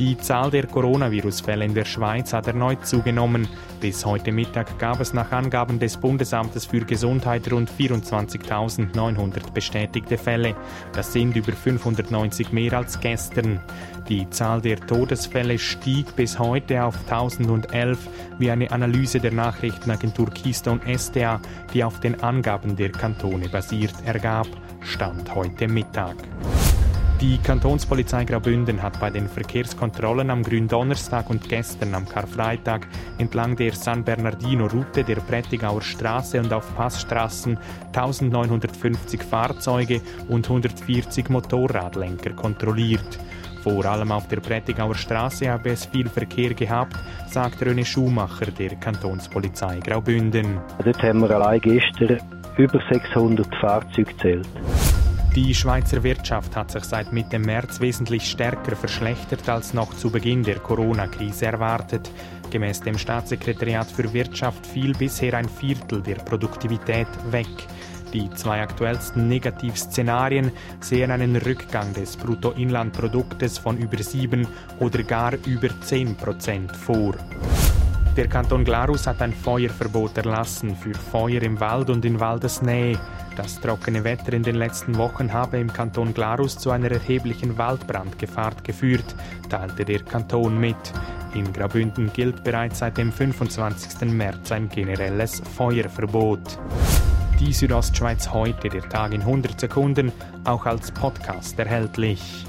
Die Zahl der Coronavirus-Fälle in der Schweiz hat erneut zugenommen. Bis heute Mittag gab es nach Angaben des Bundesamtes für Gesundheit rund 24.900 bestätigte Fälle. Das sind über 590 mehr als gestern. Die Zahl der Todesfälle stieg bis heute auf 1011, wie eine Analyse der Nachrichtenagentur Keystone SDA, die auf den Angaben der Kantone basiert, ergab. Stand heute Mittag. Die Kantonspolizei Graubünden hat bei den Verkehrskontrollen am Gründonnerstag und gestern am Karfreitag entlang der San Bernardino-Route der Prättigauer Straße und auf Passstraßen 1950 Fahrzeuge und 140 Motorradlenker kontrolliert. Vor allem auf der Prättigauer Straße habe es viel Verkehr gehabt, sagt René Schumacher der Kantonspolizei Graubünden. Dort haben wir allein gestern über 600 Fahrzeuge gezählt. Die Schweizer Wirtschaft hat sich seit Mitte März wesentlich stärker verschlechtert als noch zu Beginn der Corona-Krise erwartet. Gemäß dem Staatssekretariat für Wirtschaft fiel bisher ein Viertel der Produktivität weg. Die zwei aktuellsten Negativszenarien sehen einen Rückgang des Bruttoinlandproduktes von über 7 oder gar über 10 Prozent vor. Der Kanton Glarus hat ein Feuerverbot erlassen für Feuer im Wald und in Waldesnähe. Das trockene Wetter in den letzten Wochen habe im Kanton Glarus zu einer erheblichen Waldbrandgefahr geführt, teilte der Kanton mit. In Graubünden gilt bereits seit dem 25. März ein generelles Feuerverbot. Die Südostschweiz heute, der Tag in 100 Sekunden, auch als Podcast erhältlich.